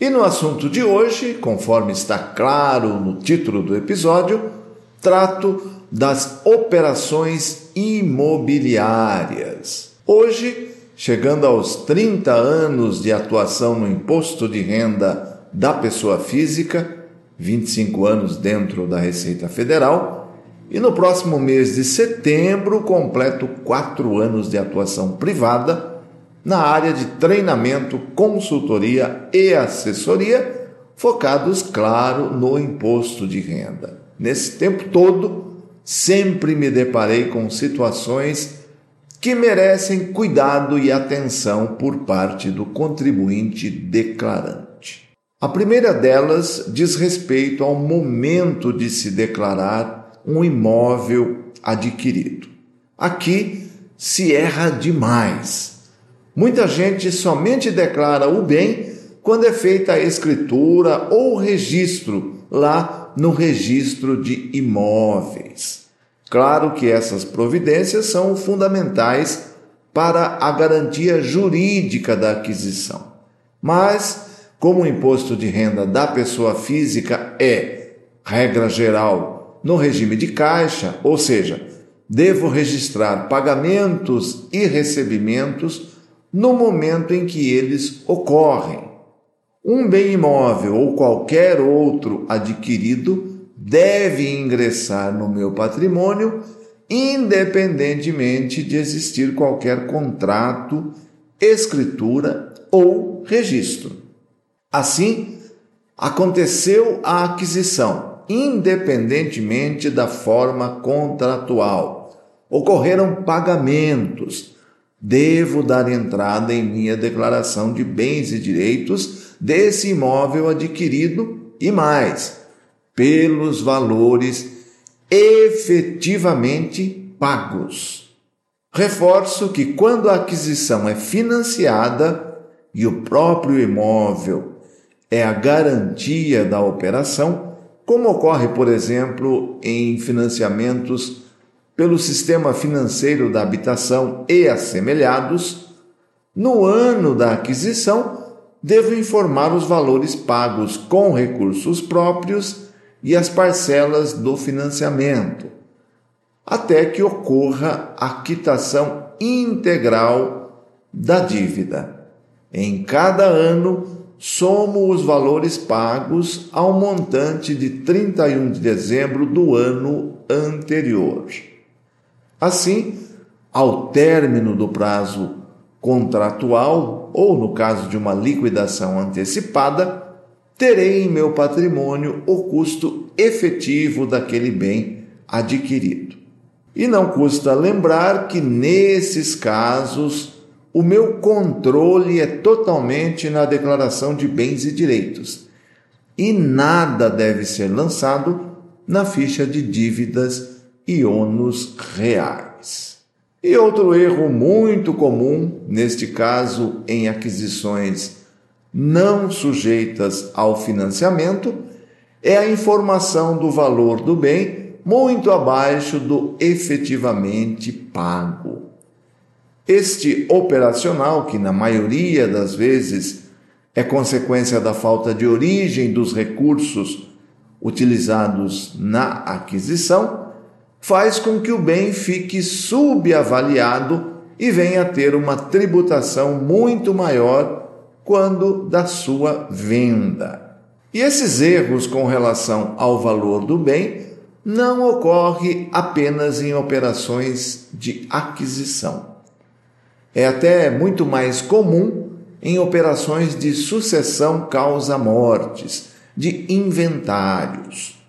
E no assunto de hoje, conforme está claro no título do episódio, trato das operações imobiliárias. Hoje, chegando aos 30 anos de atuação no imposto de renda da pessoa física, 25 anos dentro da Receita Federal, e no próximo mês de setembro completo quatro anos de atuação privada na área de treinamento, consultoria e assessoria, focados, claro, no imposto de renda. Nesse tempo todo, sempre me deparei com situações que merecem cuidado e atenção por parte do contribuinte declarante. A primeira delas diz respeito ao momento de se declarar um imóvel adquirido. Aqui se erra demais Muita gente somente declara o bem quando é feita a escritura ou registro lá no registro de imóveis. Claro que essas providências são fundamentais para a garantia jurídica da aquisição. Mas, como o imposto de renda da pessoa física é, regra geral, no regime de caixa, ou seja, devo registrar pagamentos e recebimentos no momento em que eles ocorrem. Um bem imóvel ou qualquer outro adquirido deve ingressar no meu patrimônio independentemente de existir qualquer contrato, escritura ou registro. Assim, aconteceu a aquisição, independentemente da forma contratual. Ocorreram pagamentos, devo dar entrada em minha declaração de bens e direitos desse imóvel adquirido e mais, pelos valores efetivamente pagos. Reforço que quando a aquisição é financiada e o próprio imóvel é a garantia da operação, como ocorre, por exemplo, em financiamentos pelo sistema financeiro da habitação e assemelhados, no ano da aquisição, devo informar os valores pagos com recursos próprios e as parcelas do financiamento, até que ocorra a quitação integral da dívida. Em cada ano, somo os valores pagos ao montante de 31 de dezembro do ano anterior. Assim, ao término do prazo contratual, ou no caso de uma liquidação antecipada, terei em meu patrimônio o custo efetivo daquele bem adquirido. E não custa lembrar que nesses casos o meu controle é totalmente na declaração de bens e direitos e nada deve ser lançado na ficha de dívidas ônus reais. E outro erro muito comum, neste caso em aquisições não sujeitas ao financiamento, é a informação do valor do bem muito abaixo do efetivamente pago. Este operacional, que na maioria das vezes é consequência da falta de origem dos recursos utilizados na aquisição, faz com que o bem fique subavaliado e venha a ter uma tributação muito maior quando da sua venda. E esses erros com relação ao valor do bem não ocorrem apenas em operações de aquisição. É até muito mais comum em operações de sucessão causa-mortes, de inventários.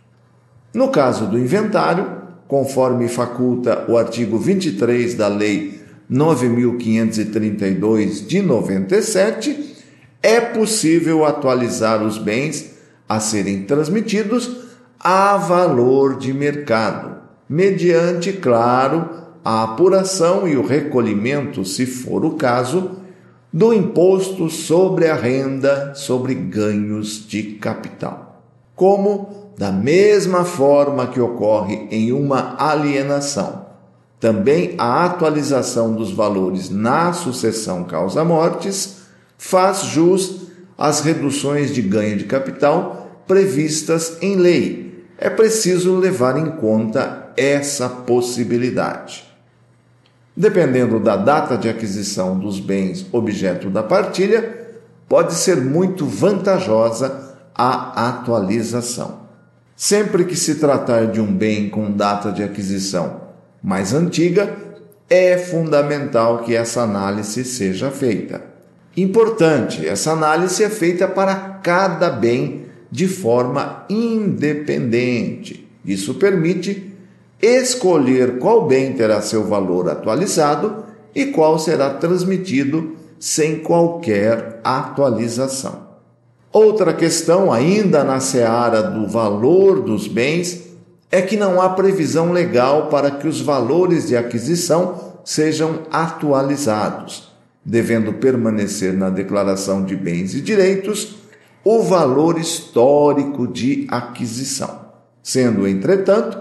No caso do inventário, conforme faculta o artigo 23 da Lei 9532 de 97, é possível atualizar os bens a serem transmitidos a valor de mercado, mediante, claro, a apuração e o recolhimento, se for o caso, do imposto sobre a renda sobre ganhos de capital. Como, da mesma forma que ocorre em uma alienação, também a atualização dos valores na sucessão causa-mortes faz jus às reduções de ganho de capital previstas em lei. É preciso levar em conta essa possibilidade. Dependendo da data de aquisição dos bens objeto da partilha, pode ser muito vantajosa a atualização. Sempre que se tratar de um bem com data de aquisição mais antiga, é fundamental que essa análise seja feita. Importante, essa análise é feita para cada bem de forma independente. Isso permite escolher qual bem terá seu valor atualizado e qual será transmitido sem qualquer atualização. Outra questão, ainda na seara do valor dos bens, é que não há previsão legal para que os valores de aquisição sejam atualizados, devendo permanecer na declaração de bens e direitos o valor histórico de aquisição, sendo, entretanto,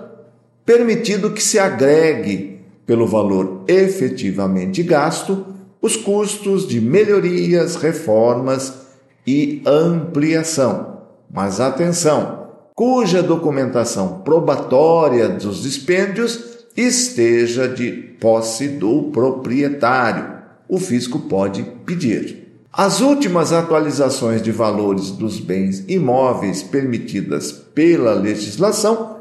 permitido que se agregue, pelo valor efetivamente gasto, os custos de melhorias, reformas e ampliação. Mas atenção, cuja documentação probatória dos dispêndios esteja de posse do proprietário. O fisco pode pedir. As últimas atualizações de valores dos bens imóveis permitidas pela legislação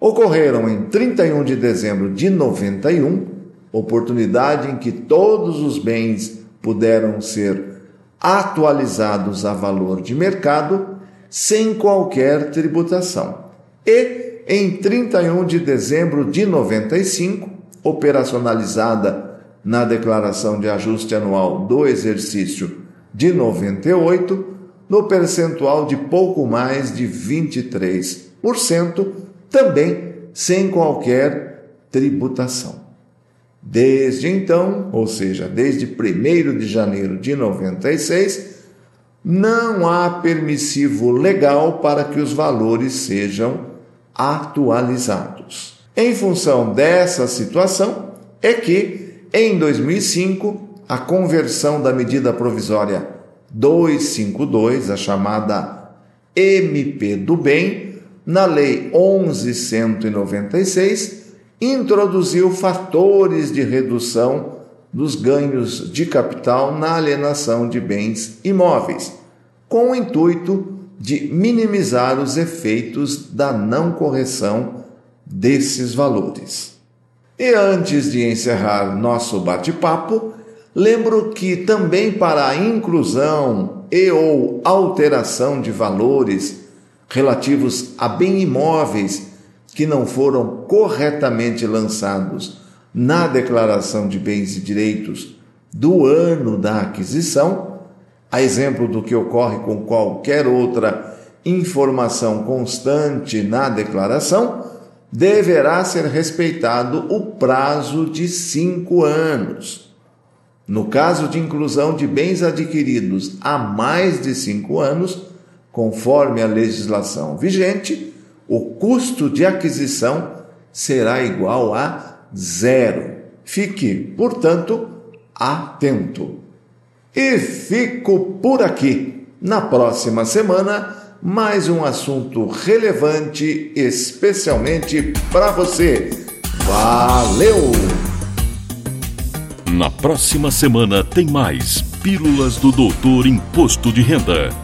ocorreram em 31 de dezembro de 91, oportunidade em que todos os bens puderam ser atualizados a valor de mercado sem qualquer tributação. E em 31 de dezembro de 95, operacionalizada na declaração de ajuste anual do exercício de 98, no percentual de pouco mais de 23%, também sem qualquer tributação. Desde então, ou seja, desde 1 de janeiro de 96, não há permissivo legal para que os valores sejam atualizados. Em função dessa situação, é que, em 2005, a conversão da medida provisória 252, a chamada MP do Bem, na Lei 1196, introduziu fatores de redução dos ganhos de capital na alienação de bens imóveis, com o intuito de minimizar os efeitos da não correção desses valores. E antes de encerrar nosso bate-papo, lembro que também para a inclusão e ou alteração de valores relativos a bem imóveis que não foram corretamente lançados na declaração de bens e direitos do ano da aquisição, a exemplo do que ocorre com qualquer outra informação constante na declaração, deverá ser respeitado o prazo de cinco anos. No caso de inclusão de bens adquiridos há mais de cinco anos, conforme a legislação vigente, o custo de aquisição será igual a zero. Fique, portanto, atento. E fico por aqui. Na próxima semana, mais um assunto relevante, especialmente para você. Valeu! Na próxima semana tem mais Pílulas do Doutor Imposto de Renda.